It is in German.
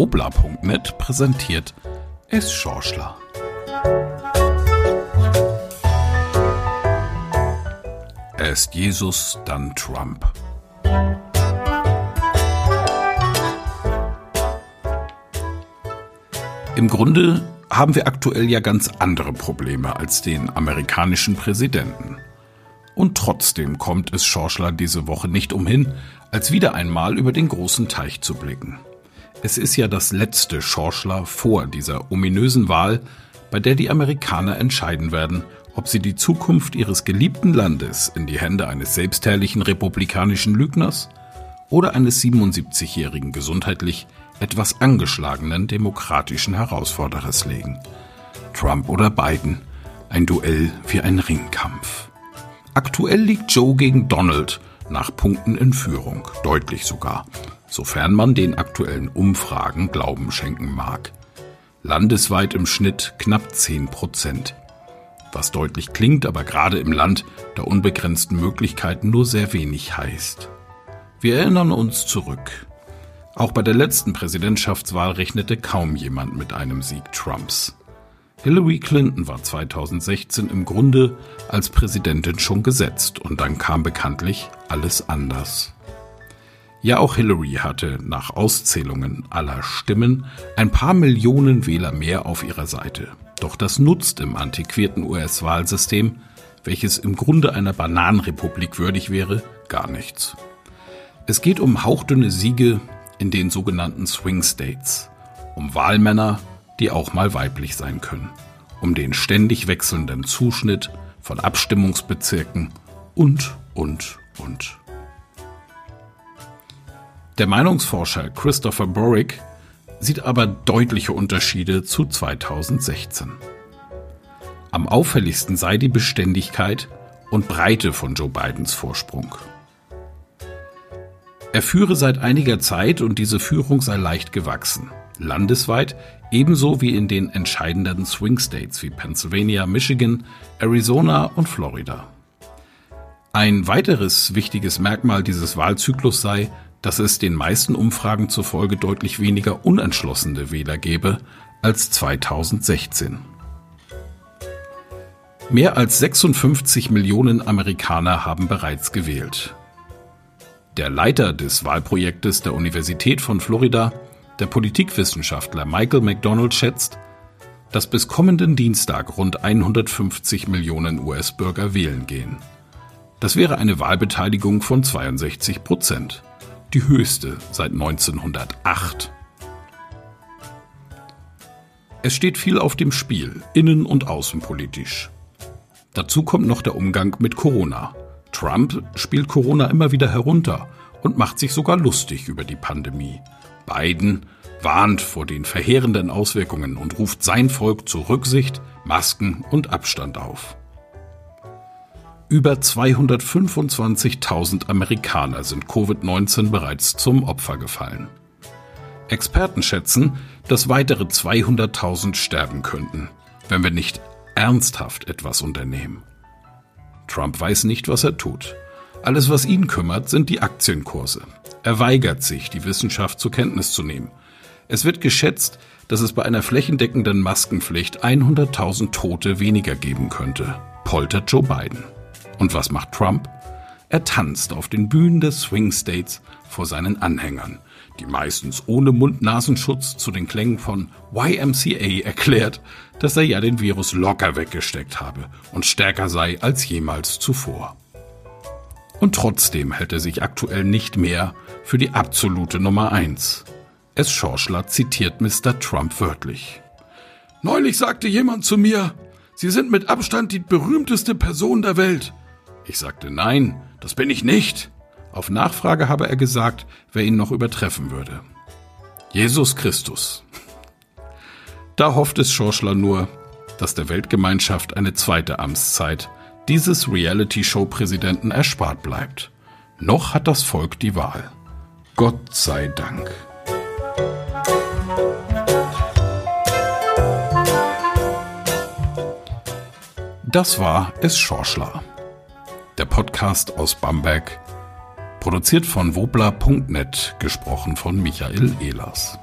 Wobla.net präsentiert Es Schorschler. Erst Jesus, dann Trump. Im Grunde haben wir aktuell ja ganz andere Probleme als den amerikanischen Präsidenten. Und trotzdem kommt es Schorschler diese Woche nicht umhin, als wieder einmal über den großen Teich zu blicken. Es ist ja das letzte Schorschler vor dieser ominösen Wahl, bei der die Amerikaner entscheiden werden, ob sie die Zukunft ihres geliebten Landes in die Hände eines selbstherrlichen republikanischen Lügners oder eines 77-jährigen gesundheitlich etwas angeschlagenen demokratischen Herausforderers legen. Trump oder Biden, ein Duell wie ein Ringkampf. Aktuell liegt Joe gegen Donald nach Punkten in Führung, deutlich sogar, sofern man den aktuellen Umfragen Glauben schenken mag. Landesweit im Schnitt knapp 10 Prozent. Was deutlich klingt, aber gerade im Land der unbegrenzten Möglichkeiten nur sehr wenig heißt. Wir erinnern uns zurück. Auch bei der letzten Präsidentschaftswahl rechnete kaum jemand mit einem Sieg Trumps. Hillary Clinton war 2016 im Grunde als Präsidentin schon gesetzt und dann kam bekanntlich alles anders. Ja, auch Hillary hatte nach Auszählungen aller Stimmen ein paar Millionen Wähler mehr auf ihrer Seite. Doch das nutzt im antiquierten US-Wahlsystem, welches im Grunde einer Bananenrepublik würdig wäre, gar nichts. Es geht um hauchdünne Siege in den sogenannten Swing States, um Wahlmänner, die auch mal weiblich sein können, um den ständig wechselnden Zuschnitt von Abstimmungsbezirken und, und, und. Der Meinungsforscher Christopher Borick sieht aber deutliche Unterschiede zu 2016. Am auffälligsten sei die Beständigkeit und Breite von Joe Bidens Vorsprung. Er führe seit einiger Zeit und diese Führung sei leicht gewachsen landesweit, ebenso wie in den entscheidenden Swing States wie Pennsylvania, Michigan, Arizona und Florida. Ein weiteres wichtiges Merkmal dieses Wahlzyklus sei, dass es den meisten Umfragen zufolge deutlich weniger unentschlossene Wähler gebe als 2016. Mehr als 56 Millionen Amerikaner haben bereits gewählt. Der Leiter des Wahlprojektes der Universität von Florida der Politikwissenschaftler Michael McDonald schätzt, dass bis kommenden Dienstag rund 150 Millionen US-Bürger wählen gehen. Das wäre eine Wahlbeteiligung von 62 Prozent, die höchste seit 1908. Es steht viel auf dem Spiel, innen- und außenpolitisch. Dazu kommt noch der Umgang mit Corona. Trump spielt Corona immer wieder herunter und macht sich sogar lustig über die Pandemie. Biden warnt vor den verheerenden Auswirkungen und ruft sein Volk zu Rücksicht, Masken und Abstand auf. Über 225.000 Amerikaner sind Covid-19 bereits zum Opfer gefallen. Experten schätzen, dass weitere 200.000 sterben könnten, wenn wir nicht ernsthaft etwas unternehmen. Trump weiß nicht, was er tut. Alles, was ihn kümmert, sind die Aktienkurse. Er weigert sich, die Wissenschaft zur Kenntnis zu nehmen. Es wird geschätzt, dass es bei einer flächendeckenden Maskenpflicht 100.000 Tote weniger geben könnte, poltert Joe Biden. Und was macht Trump? Er tanzt auf den Bühnen des Swing States vor seinen Anhängern, die meistens ohne Mund-Nasenschutz zu den Klängen von YMCA erklärt, dass er ja den Virus locker weggesteckt habe und stärker sei als jemals zuvor. Und trotzdem hält er sich aktuell nicht mehr für die absolute Nummer eins. Es Schorschler zitiert Mr. Trump wörtlich. Neulich sagte jemand zu mir, Sie sind mit Abstand die berühmteste Person der Welt. Ich sagte, nein, das bin ich nicht. Auf Nachfrage habe er gesagt, wer ihn noch übertreffen würde. Jesus Christus. Da hofft es Schorschler nur, dass der Weltgemeinschaft eine zweite Amtszeit dieses Reality-Show-Präsidenten erspart bleibt. Noch hat das Volk die Wahl. Gott sei Dank. Das war Es Schorschler. Der Podcast aus Bamberg. Produziert von wobla.net, gesprochen von Michael Ehlers.